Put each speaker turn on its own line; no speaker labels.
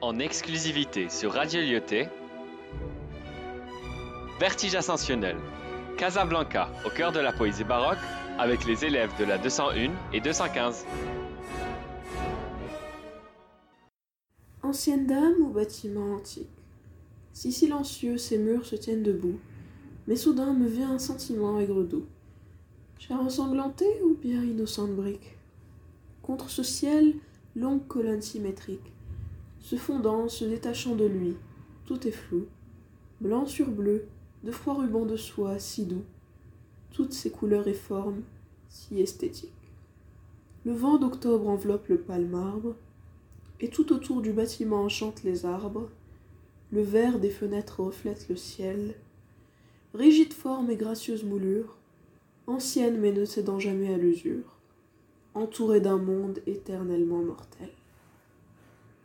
en exclusivité sur Radio Lyoté. Vertige ascensionnel. Casablanca, au cœur de la poésie baroque, avec les élèves de la 201 et 215.
Ancienne dame ou bâtiment antique Si silencieux ces murs se tiennent debout, mais soudain me vient un sentiment aigre-doux. Chair ensanglantée ou bien innocente brique? Contre ce ciel, longue colonne symétrique, se fondant, se détachant de lui, tout est flou, blanc sur bleu, de froids rubans de soie si doux, toutes ces couleurs et formes si esthétiques. Le vent d'octobre enveloppe le pâle marbre, et tout autour du bâtiment enchante les arbres, le vert des fenêtres reflète le ciel, rigide forme et gracieuse moulure, ancienne mais ne cédant jamais à l'usure, entourée d'un monde éternellement mortel.